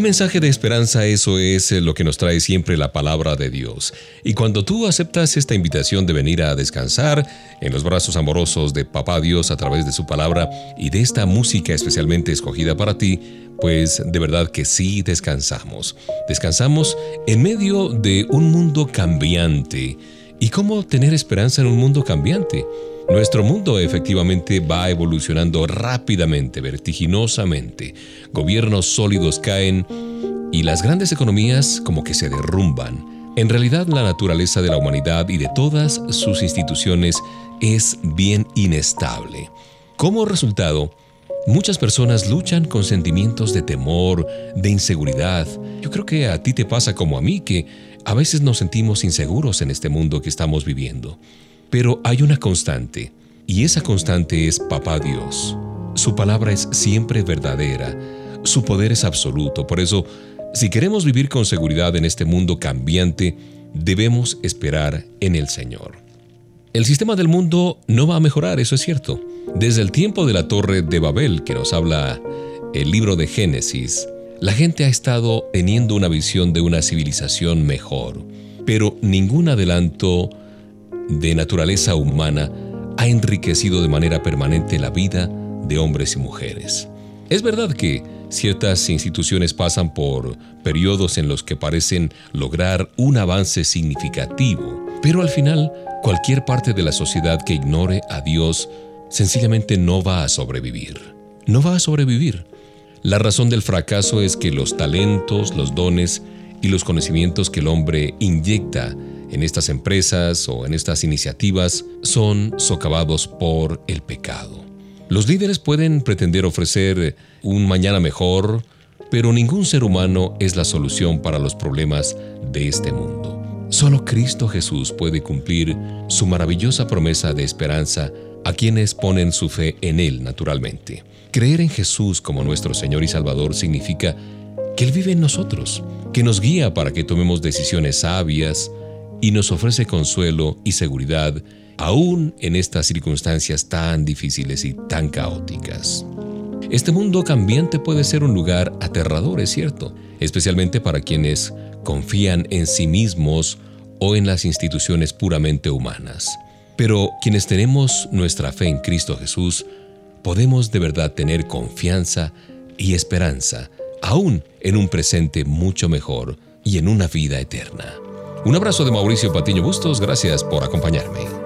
Un mensaje de esperanza, eso es eh, lo que nos trae siempre la palabra de Dios. Y cuando tú aceptas esta invitación de venir a descansar en los brazos amorosos de Papá Dios a través de su palabra y de esta música especialmente escogida para ti, pues de verdad que sí descansamos. Descansamos en medio de un mundo cambiante. ¿Y cómo tener esperanza en un mundo cambiante? Nuestro mundo efectivamente va evolucionando rápidamente, vertiginosamente. Gobiernos sólidos caen y las grandes economías como que se derrumban. En realidad la naturaleza de la humanidad y de todas sus instituciones es bien inestable. Como resultado, muchas personas luchan con sentimientos de temor, de inseguridad. Yo creo que a ti te pasa como a mí, que a veces nos sentimos inseguros en este mundo que estamos viviendo. Pero hay una constante, y esa constante es Papá Dios. Su palabra es siempre verdadera, su poder es absoluto. Por eso, si queremos vivir con seguridad en este mundo cambiante, debemos esperar en el Señor. El sistema del mundo no va a mejorar, eso es cierto. Desde el tiempo de la torre de Babel que nos habla el libro de Génesis, la gente ha estado teniendo una visión de una civilización mejor, pero ningún adelanto de naturaleza humana ha enriquecido de manera permanente la vida de hombres y mujeres. Es verdad que ciertas instituciones pasan por periodos en los que parecen lograr un avance significativo, pero al final cualquier parte de la sociedad que ignore a Dios sencillamente no va a sobrevivir. No va a sobrevivir. La razón del fracaso es que los talentos, los dones y los conocimientos que el hombre inyecta en estas empresas o en estas iniciativas son socavados por el pecado. Los líderes pueden pretender ofrecer un mañana mejor, pero ningún ser humano es la solución para los problemas de este mundo. Solo Cristo Jesús puede cumplir su maravillosa promesa de esperanza a quienes ponen su fe en Él naturalmente. Creer en Jesús como nuestro Señor y Salvador significa que Él vive en nosotros, que nos guía para que tomemos decisiones sabias, y nos ofrece consuelo y seguridad aún en estas circunstancias tan difíciles y tan caóticas. Este mundo cambiante puede ser un lugar aterrador, es cierto, especialmente para quienes confían en sí mismos o en las instituciones puramente humanas. Pero quienes tenemos nuestra fe en Cristo Jesús, podemos de verdad tener confianza y esperanza, aún en un presente mucho mejor y en una vida eterna. Un abrazo de Mauricio Patiño Bustos, gracias por acompañarme.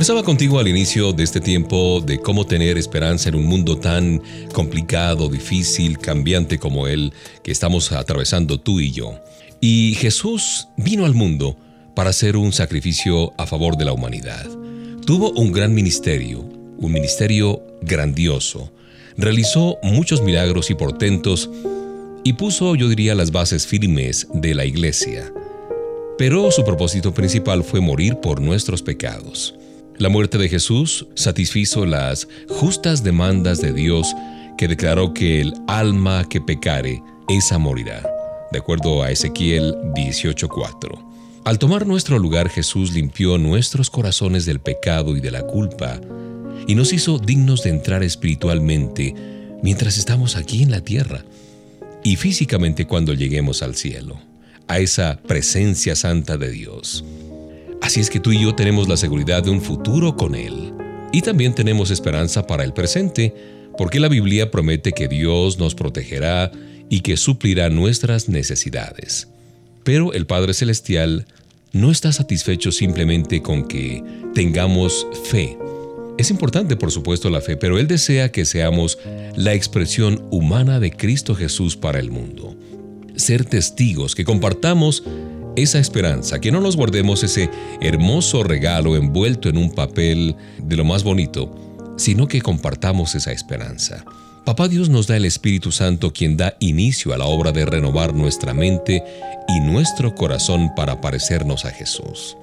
Conversaba contigo al inicio de este tiempo de cómo tener esperanza en un mundo tan complicado, difícil, cambiante como el que estamos atravesando tú y yo. Y Jesús vino al mundo para hacer un sacrificio a favor de la humanidad. Tuvo un gran ministerio, un ministerio grandioso. Realizó muchos milagros y portentos y puso, yo diría, las bases firmes de la iglesia. Pero su propósito principal fue morir por nuestros pecados. La muerte de Jesús satisfizo las justas demandas de Dios que declaró que el alma que pecare, esa morirá, de acuerdo a Ezequiel 18:4. Al tomar nuestro lugar Jesús limpió nuestros corazones del pecado y de la culpa y nos hizo dignos de entrar espiritualmente mientras estamos aquí en la tierra y físicamente cuando lleguemos al cielo, a esa presencia santa de Dios. Así es que tú y yo tenemos la seguridad de un futuro con Él. Y también tenemos esperanza para el presente, porque la Biblia promete que Dios nos protegerá y que suplirá nuestras necesidades. Pero el Padre Celestial no está satisfecho simplemente con que tengamos fe. Es importante, por supuesto, la fe, pero Él desea que seamos la expresión humana de Cristo Jesús para el mundo. Ser testigos, que compartamos esa esperanza, que no nos guardemos ese hermoso regalo envuelto en un papel de lo más bonito, sino que compartamos esa esperanza. Papá Dios nos da el Espíritu Santo quien da inicio a la obra de renovar nuestra mente y nuestro corazón para parecernos a Jesús.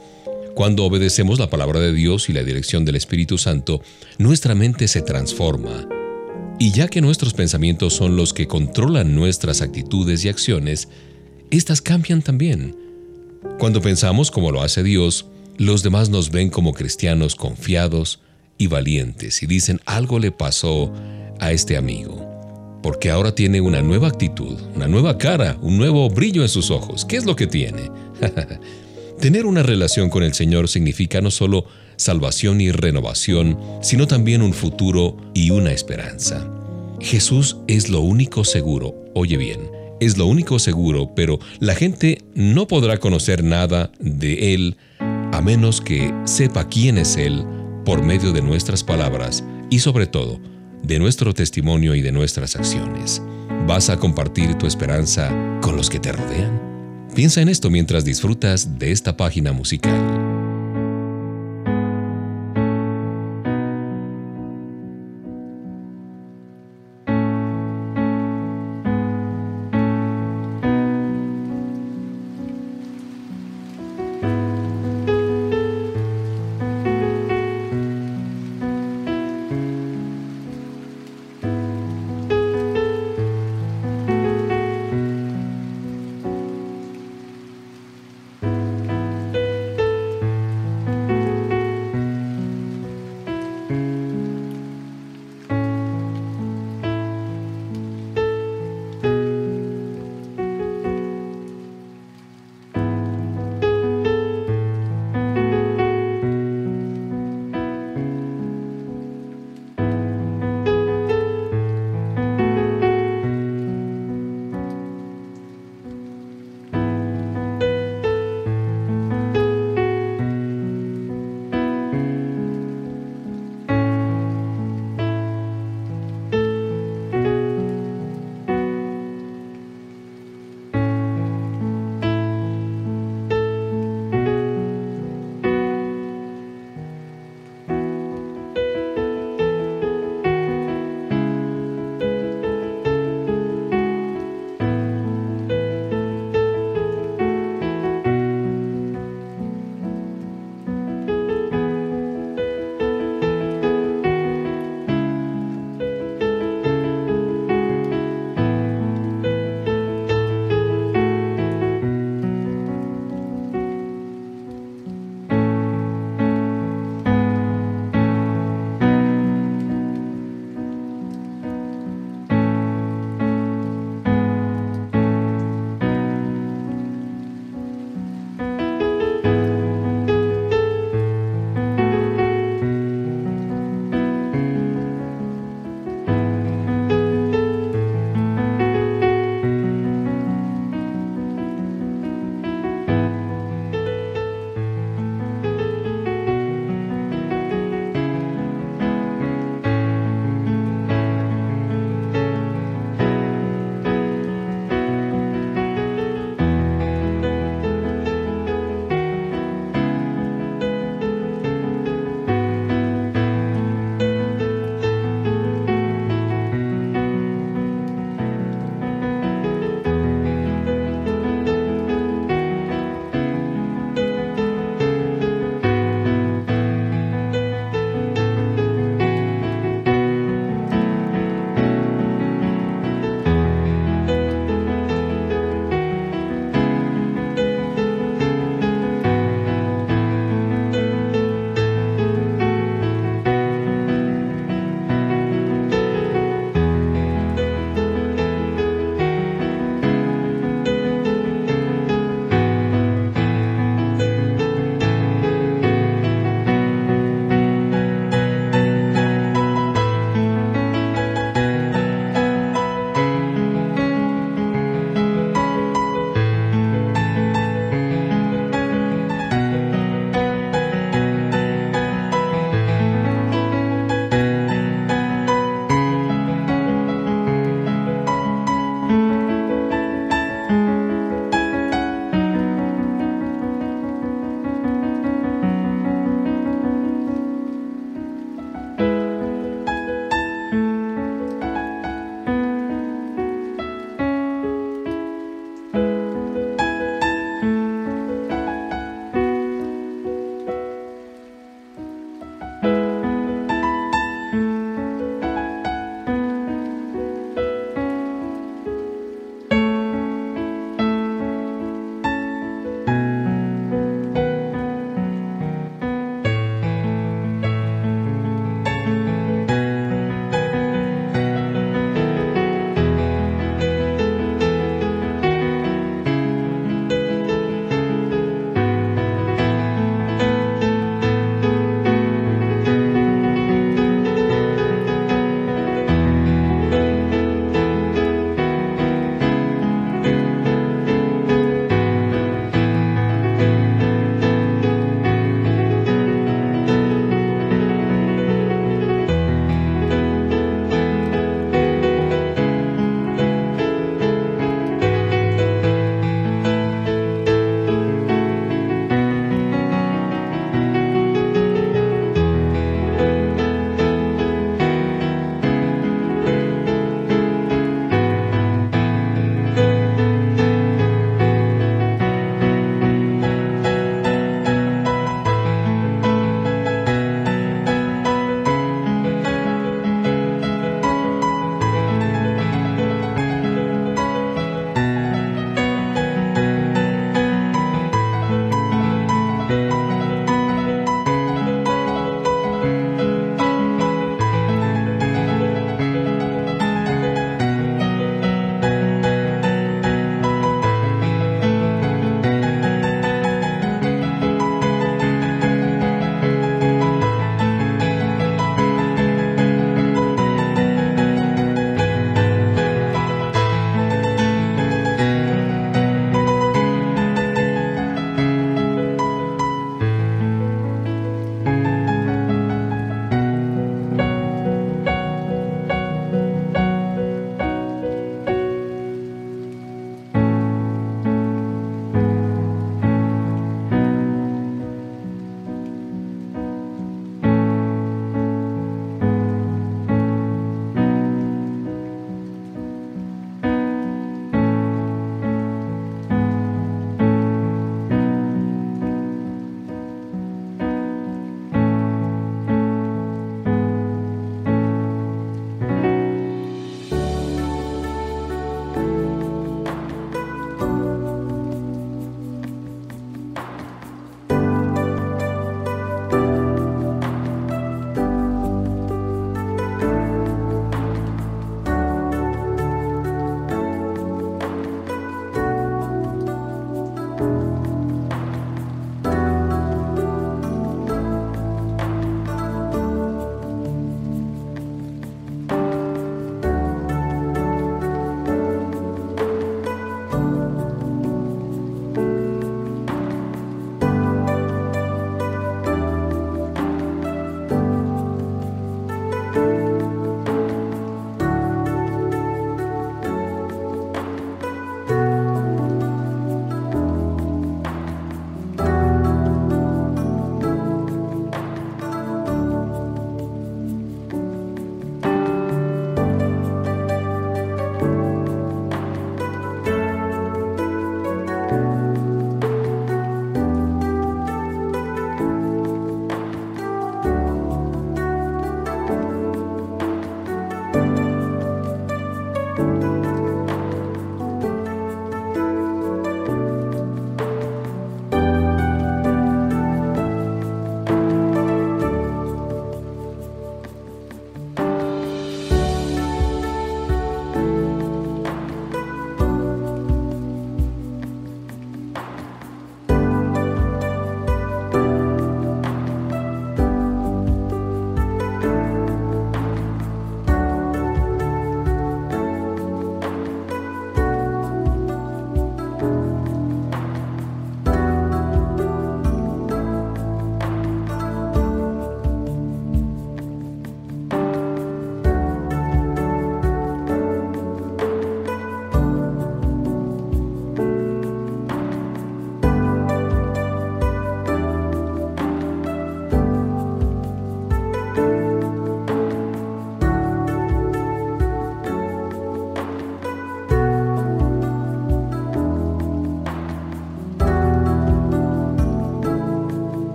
Cuando obedecemos la palabra de Dios y la dirección del Espíritu Santo, nuestra mente se transforma. Y ya que nuestros pensamientos son los que controlan nuestras actitudes y acciones, éstas cambian también. Cuando pensamos como lo hace Dios, los demás nos ven como cristianos confiados y valientes y dicen algo le pasó a este amigo, porque ahora tiene una nueva actitud, una nueva cara, un nuevo brillo en sus ojos. ¿Qué es lo que tiene? Tener una relación con el Señor significa no solo salvación y renovación, sino también un futuro y una esperanza. Jesús es lo único seguro, oye bien, es lo único seguro, pero la gente no podrá conocer nada de Él a menos que sepa quién es Él por medio de nuestras palabras y sobre todo de nuestro testimonio y de nuestras acciones. ¿Vas a compartir tu esperanza con los que te rodean? Piensa en esto mientras disfrutas de esta página musical.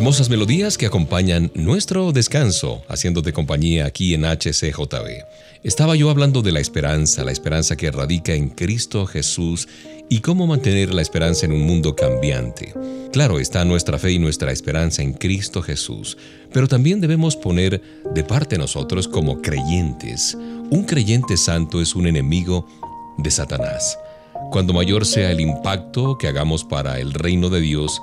Hermosas melodías que acompañan nuestro descanso, haciéndote compañía aquí en HCJB. Estaba yo hablando de la esperanza, la esperanza que radica en Cristo Jesús y cómo mantener la esperanza en un mundo cambiante. Claro, está nuestra fe y nuestra esperanza en Cristo Jesús, pero también debemos poner de parte nosotros como creyentes. Un creyente santo es un enemigo de Satanás. Cuando mayor sea el impacto que hagamos para el reino de Dios,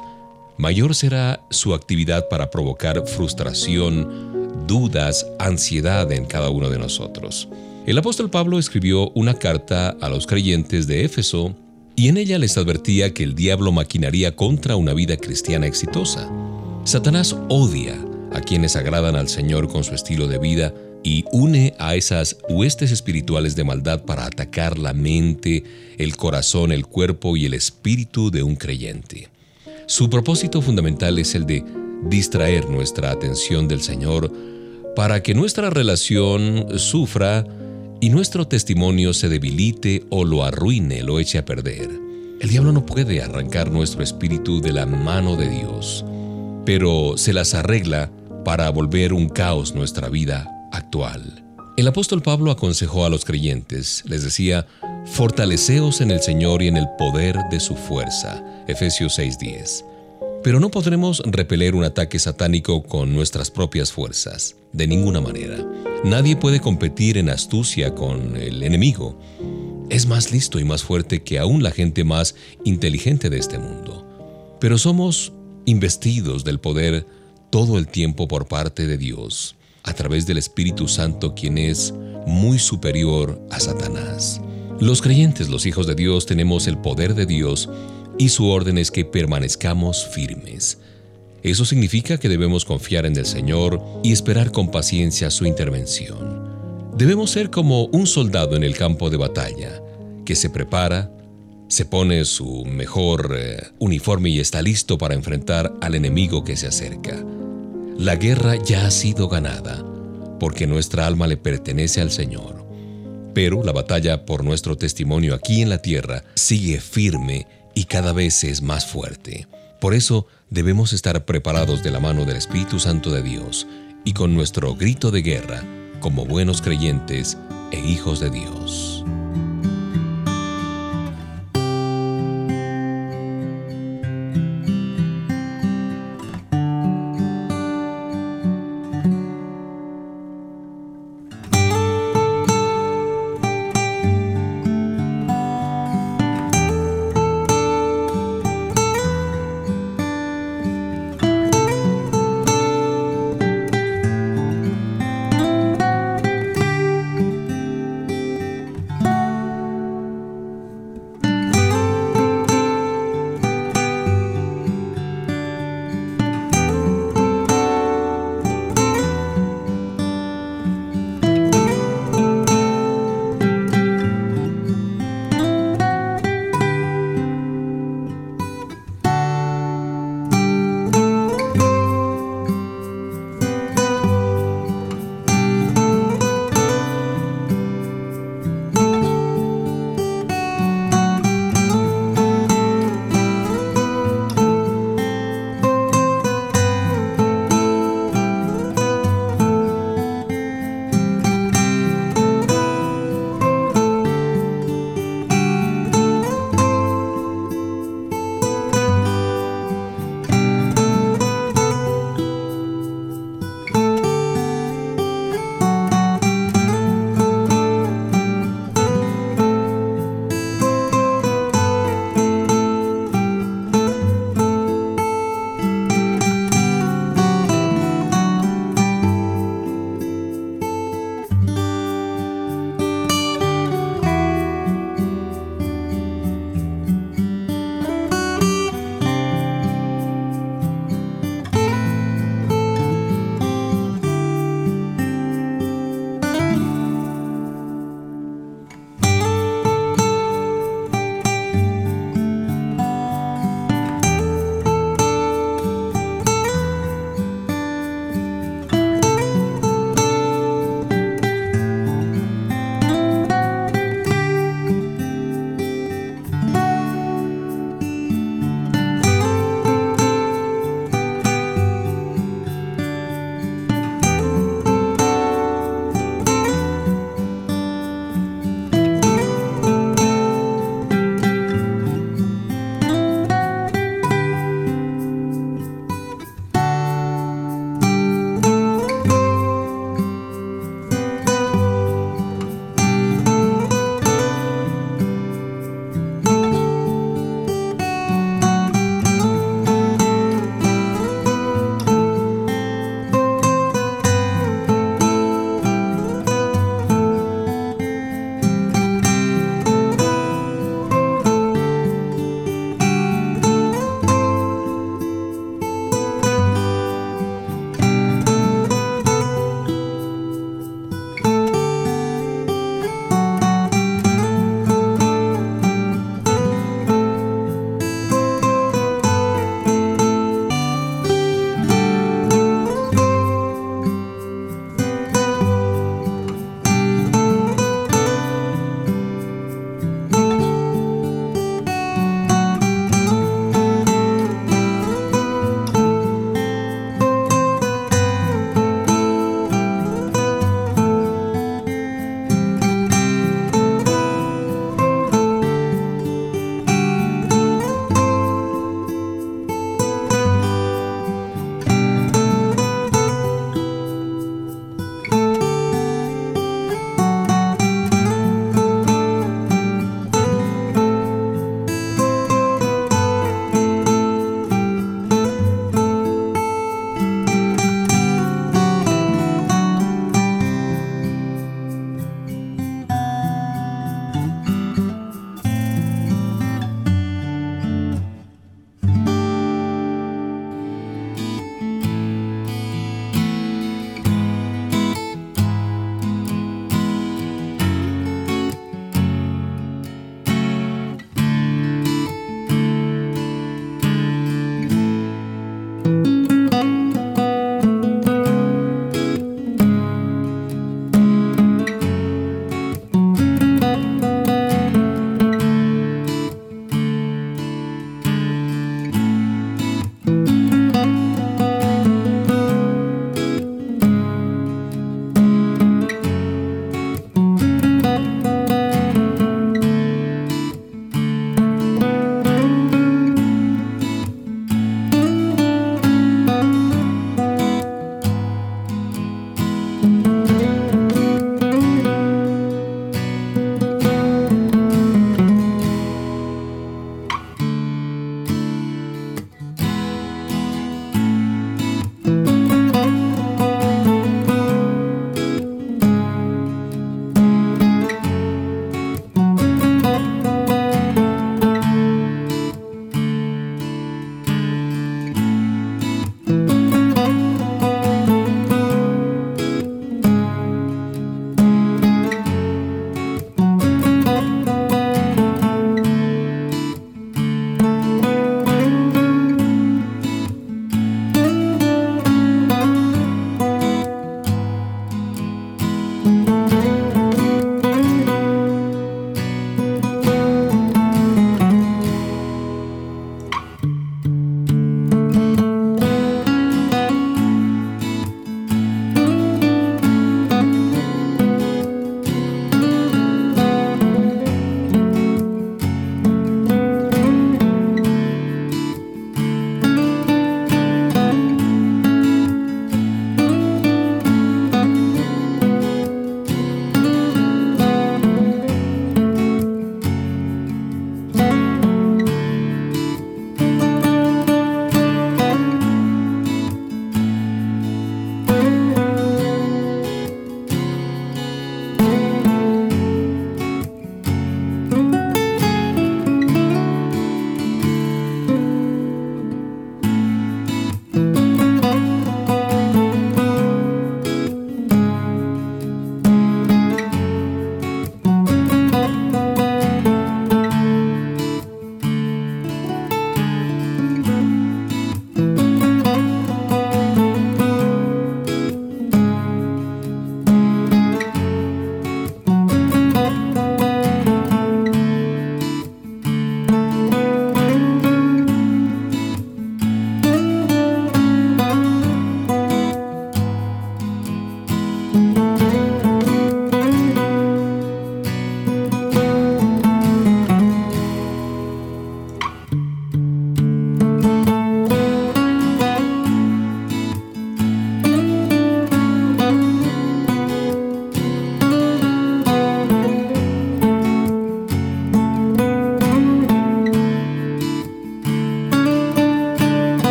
mayor será su actividad para provocar frustración, dudas, ansiedad en cada uno de nosotros. El apóstol Pablo escribió una carta a los creyentes de Éfeso y en ella les advertía que el diablo maquinaría contra una vida cristiana exitosa. Satanás odia a quienes agradan al Señor con su estilo de vida y une a esas huestes espirituales de maldad para atacar la mente, el corazón, el cuerpo y el espíritu de un creyente. Su propósito fundamental es el de distraer nuestra atención del Señor para que nuestra relación sufra y nuestro testimonio se debilite o lo arruine, lo eche a perder. El diablo no puede arrancar nuestro espíritu de la mano de Dios, pero se las arregla para volver un caos nuestra vida actual. El apóstol Pablo aconsejó a los creyentes, les decía, fortaleceos en el Señor y en el poder de su fuerza. Efesios 6:10. Pero no podremos repeler un ataque satánico con nuestras propias fuerzas, de ninguna manera. Nadie puede competir en astucia con el enemigo. Es más listo y más fuerte que aún la gente más inteligente de este mundo. Pero somos investidos del poder todo el tiempo por parte de Dios, a través del Espíritu Santo, quien es muy superior a Satanás. Los creyentes, los hijos de Dios, tenemos el poder de Dios y su orden es que permanezcamos firmes. Eso significa que debemos confiar en el Señor y esperar con paciencia su intervención. Debemos ser como un soldado en el campo de batalla, que se prepara, se pone su mejor eh, uniforme y está listo para enfrentar al enemigo que se acerca. La guerra ya ha sido ganada, porque nuestra alma le pertenece al Señor. Pero la batalla por nuestro testimonio aquí en la tierra sigue firme y cada vez es más fuerte. Por eso debemos estar preparados de la mano del Espíritu Santo de Dios y con nuestro grito de guerra como buenos creyentes e hijos de Dios.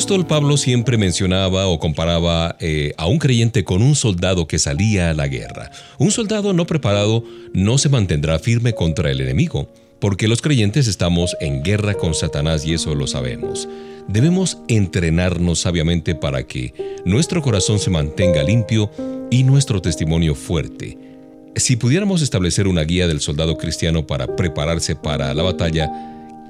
Apóstol Pablo siempre mencionaba o comparaba eh, a un creyente con un soldado que salía a la guerra. Un soldado no preparado no se mantendrá firme contra el enemigo, porque los creyentes estamos en guerra con Satanás y eso lo sabemos. Debemos entrenarnos sabiamente para que nuestro corazón se mantenga limpio y nuestro testimonio fuerte. Si pudiéramos establecer una guía del soldado cristiano para prepararse para la batalla,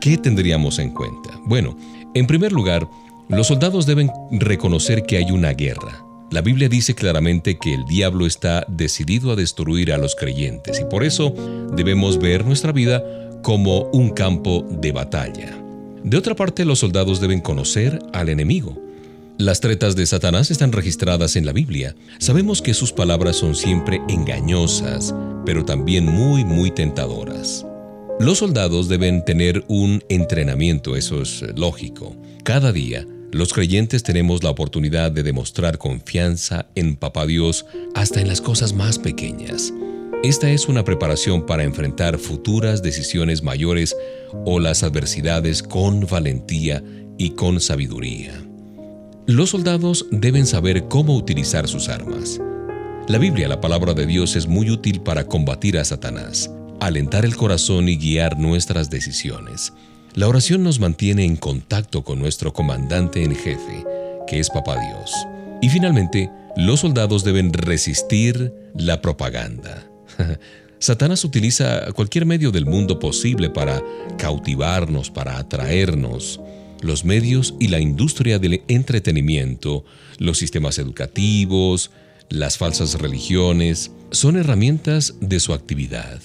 ¿qué tendríamos en cuenta? Bueno, en primer lugar, los soldados deben reconocer que hay una guerra. La Biblia dice claramente que el diablo está decidido a destruir a los creyentes y por eso debemos ver nuestra vida como un campo de batalla. De otra parte, los soldados deben conocer al enemigo. Las tretas de Satanás están registradas en la Biblia. Sabemos que sus palabras son siempre engañosas, pero también muy, muy tentadoras. Los soldados deben tener un entrenamiento, eso es lógico. Cada día los creyentes tenemos la oportunidad de demostrar confianza en Papá Dios hasta en las cosas más pequeñas. Esta es una preparación para enfrentar futuras decisiones mayores o las adversidades con valentía y con sabiduría. Los soldados deben saber cómo utilizar sus armas. La Biblia, la palabra de Dios, es muy útil para combatir a Satanás, alentar el corazón y guiar nuestras decisiones. La oración nos mantiene en contacto con nuestro comandante en jefe, que es Papá Dios. Y finalmente, los soldados deben resistir la propaganda. Satanás utiliza cualquier medio del mundo posible para cautivarnos, para atraernos. Los medios y la industria del entretenimiento, los sistemas educativos, las falsas religiones, son herramientas de su actividad.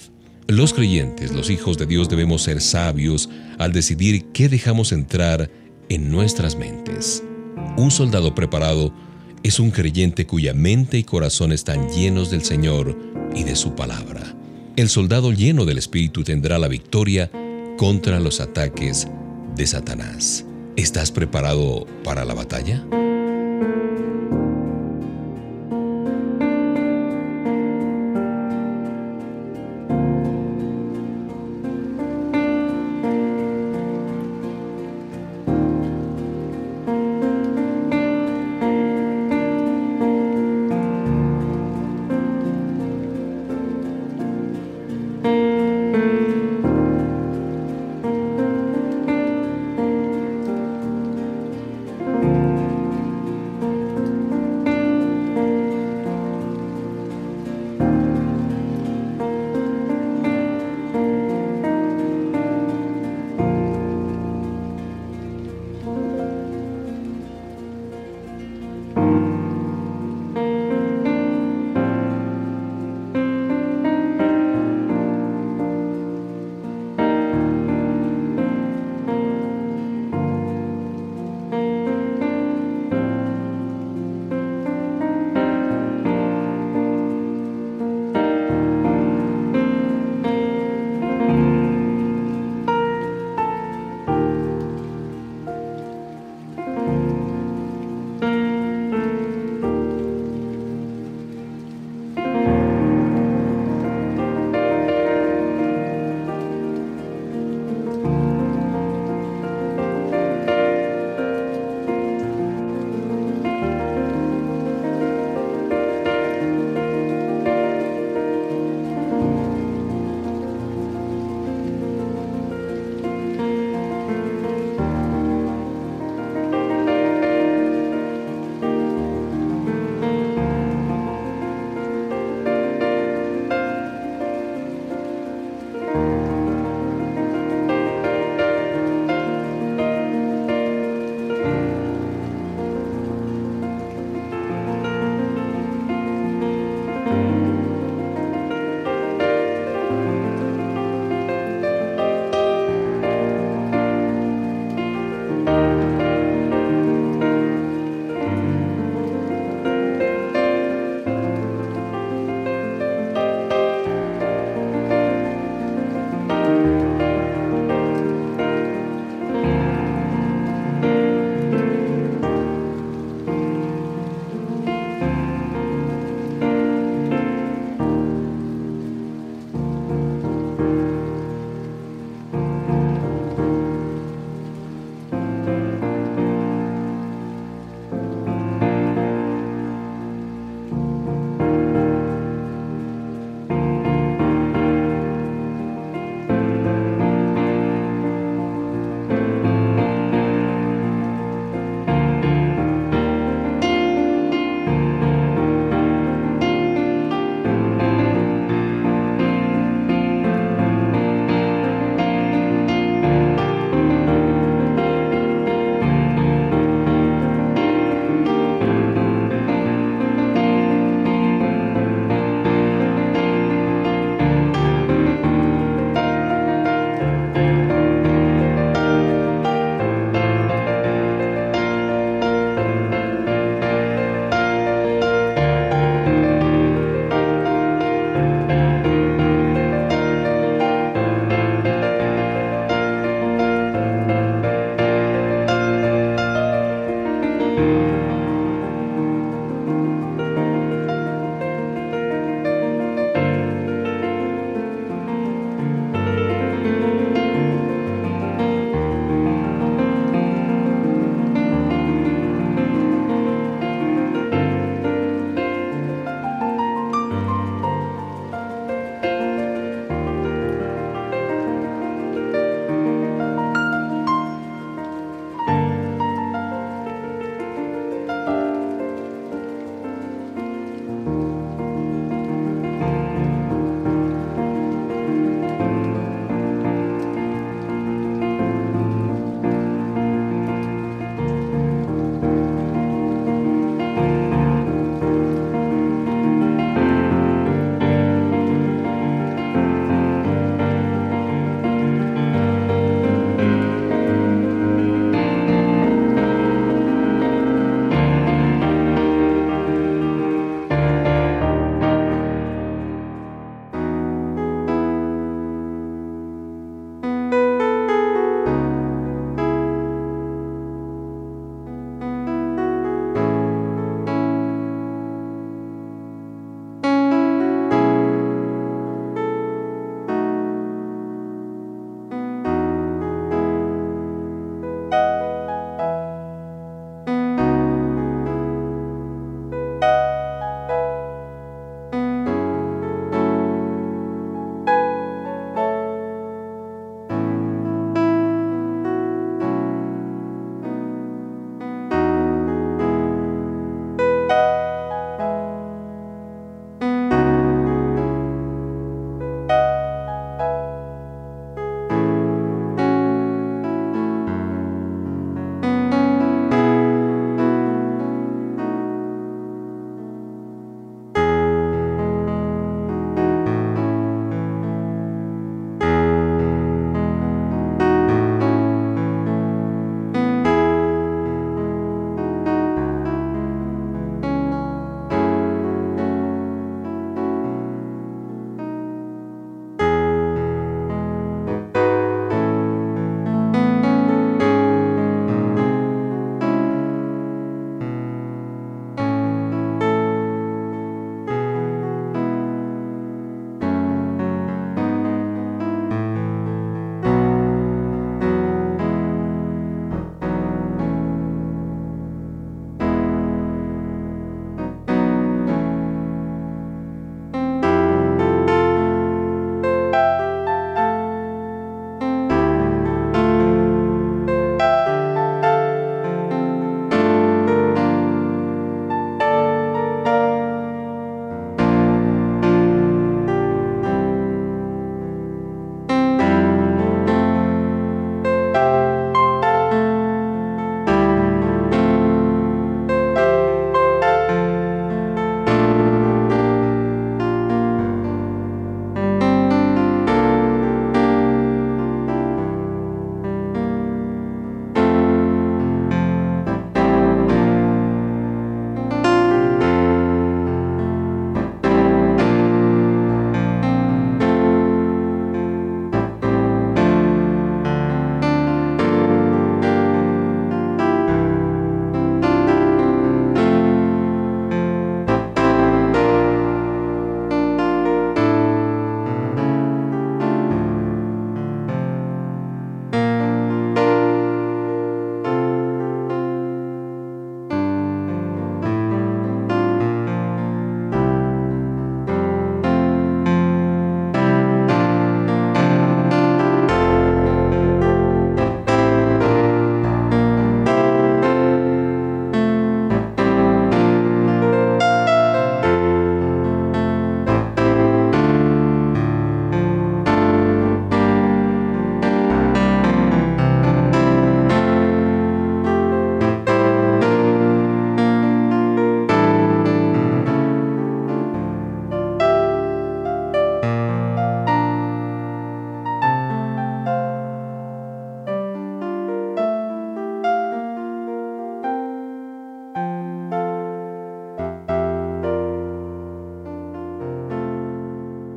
Los creyentes, los hijos de Dios, debemos ser sabios al decidir qué dejamos entrar en nuestras mentes. Un soldado preparado es un creyente cuya mente y corazón están llenos del Señor y de su palabra. El soldado lleno del Espíritu tendrá la victoria contra los ataques de Satanás. ¿Estás preparado para la batalla?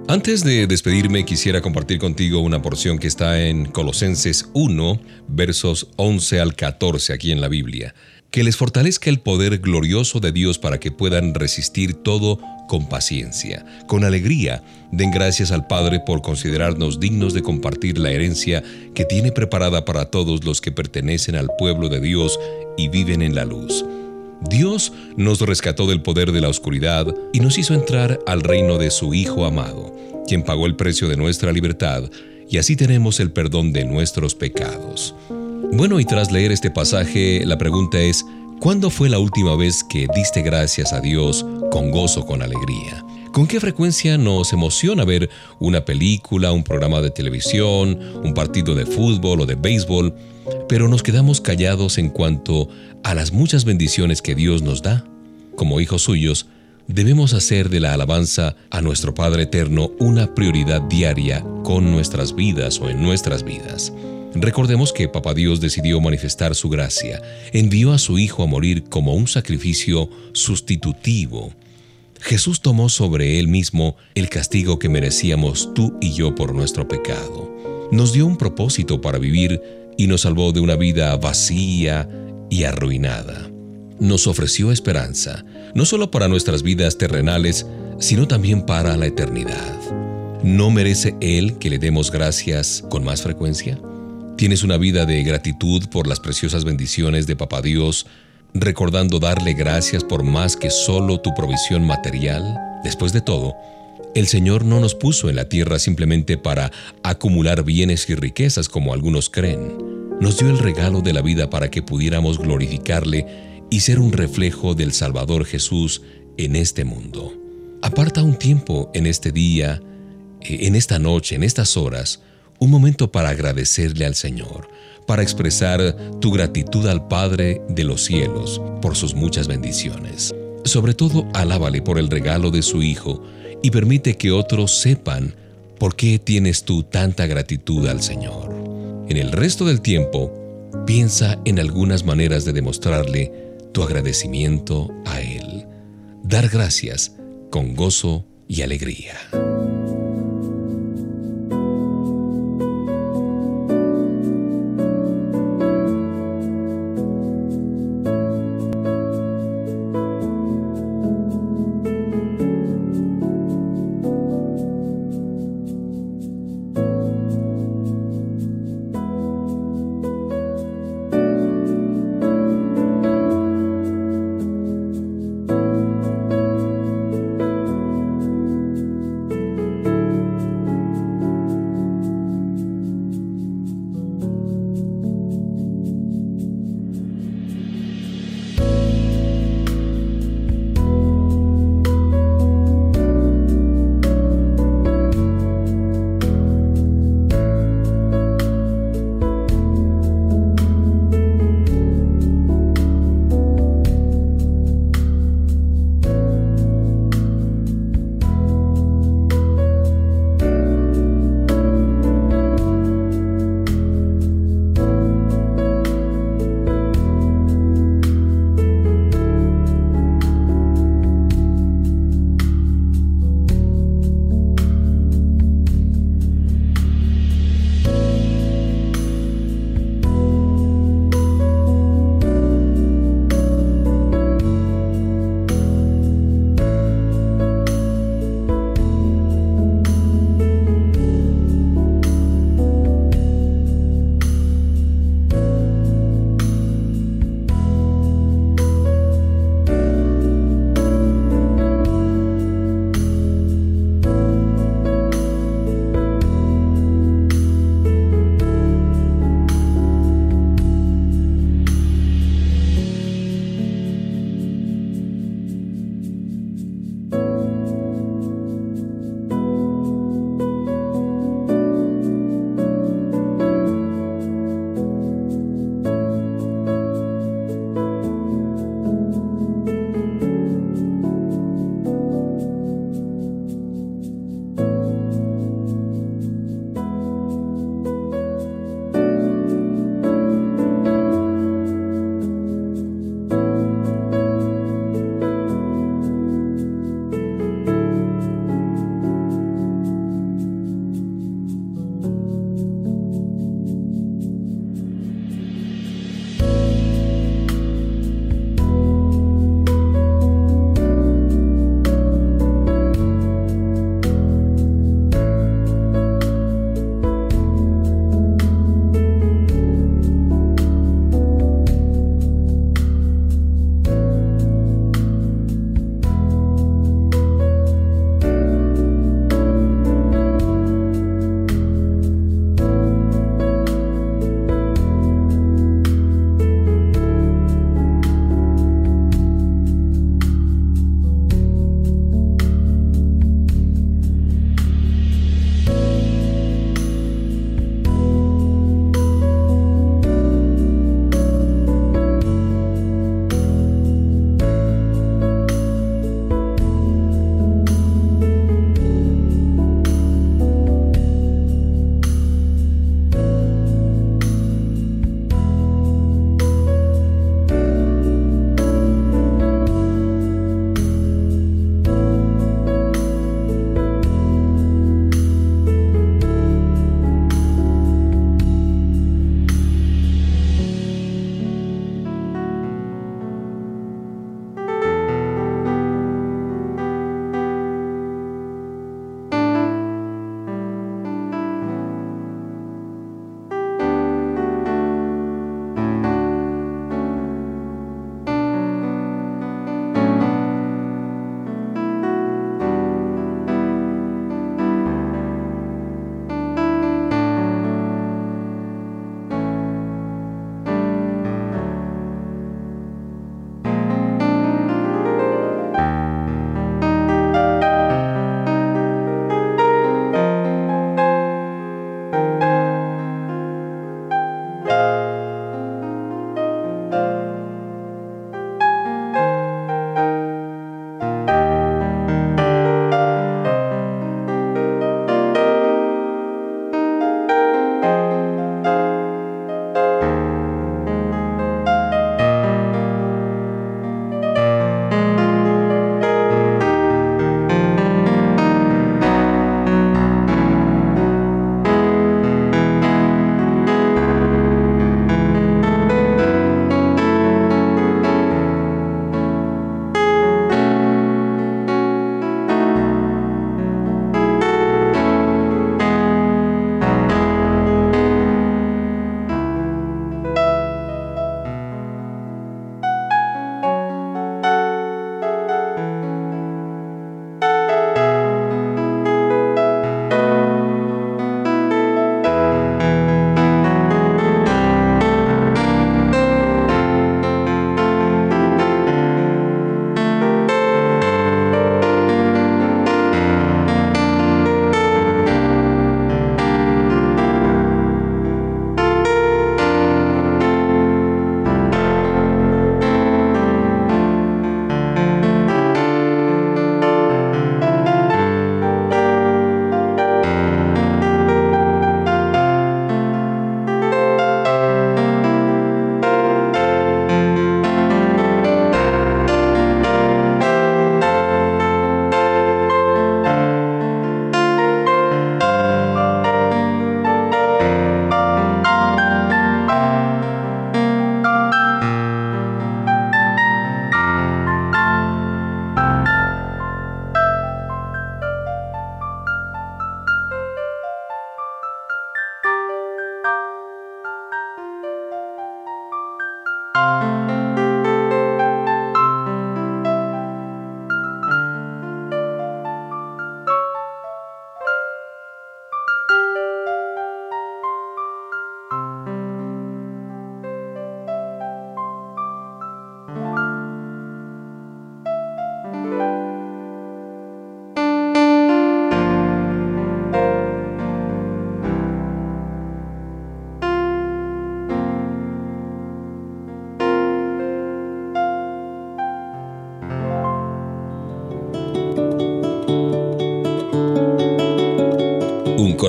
Antes de despedirme, quisiera compartir contigo una porción que está en Colosenses 1, versos 11 al 14 aquí en la Biblia. Que les fortalezca el poder glorioso de Dios para que puedan resistir todo con paciencia. Con alegría, den gracias al Padre por considerarnos dignos de compartir la herencia que tiene preparada para todos los que pertenecen al pueblo de Dios y viven en la luz. Dios nos rescató del poder de la oscuridad y nos hizo entrar al reino de su Hijo amado, quien pagó el precio de nuestra libertad, y así tenemos el perdón de nuestros pecados. Bueno, y tras leer este pasaje, la pregunta es, ¿cuándo fue la última vez que diste gracias a Dios con gozo, con alegría? ¿Con qué frecuencia nos emociona ver una película, un programa de televisión, un partido de fútbol o de béisbol, pero nos quedamos callados en cuanto a las muchas bendiciones que Dios nos da? Como hijos suyos, debemos hacer de la alabanza a nuestro Padre Eterno una prioridad diaria con nuestras vidas o en nuestras vidas. Recordemos que Papá Dios decidió manifestar su gracia, envió a su Hijo a morir como un sacrificio sustitutivo Jesús tomó sobre él mismo el castigo que merecíamos tú y yo por nuestro pecado. Nos dio un propósito para vivir y nos salvó de una vida vacía y arruinada. Nos ofreció esperanza, no solo para nuestras vidas terrenales, sino también para la eternidad. ¿No merece Él que le demos gracias con más frecuencia? ¿Tienes una vida de gratitud por las preciosas bendiciones de Papá Dios recordando darle gracias por más que solo tu provisión material. Después de todo, el Señor no nos puso en la tierra simplemente para acumular bienes y riquezas como algunos creen. Nos dio el regalo de la vida para que pudiéramos glorificarle y ser un reflejo del Salvador Jesús en este mundo. Aparta un tiempo en este día, eh, en esta noche, en estas horas, un momento para agradecerle al Señor, para expresar tu gratitud al Padre de los cielos por sus muchas bendiciones. Sobre todo, alábale por el regalo de su Hijo y permite que otros sepan por qué tienes tú tanta gratitud al Señor. En el resto del tiempo, piensa en algunas maneras de demostrarle tu agradecimiento a Él. Dar gracias con gozo y alegría.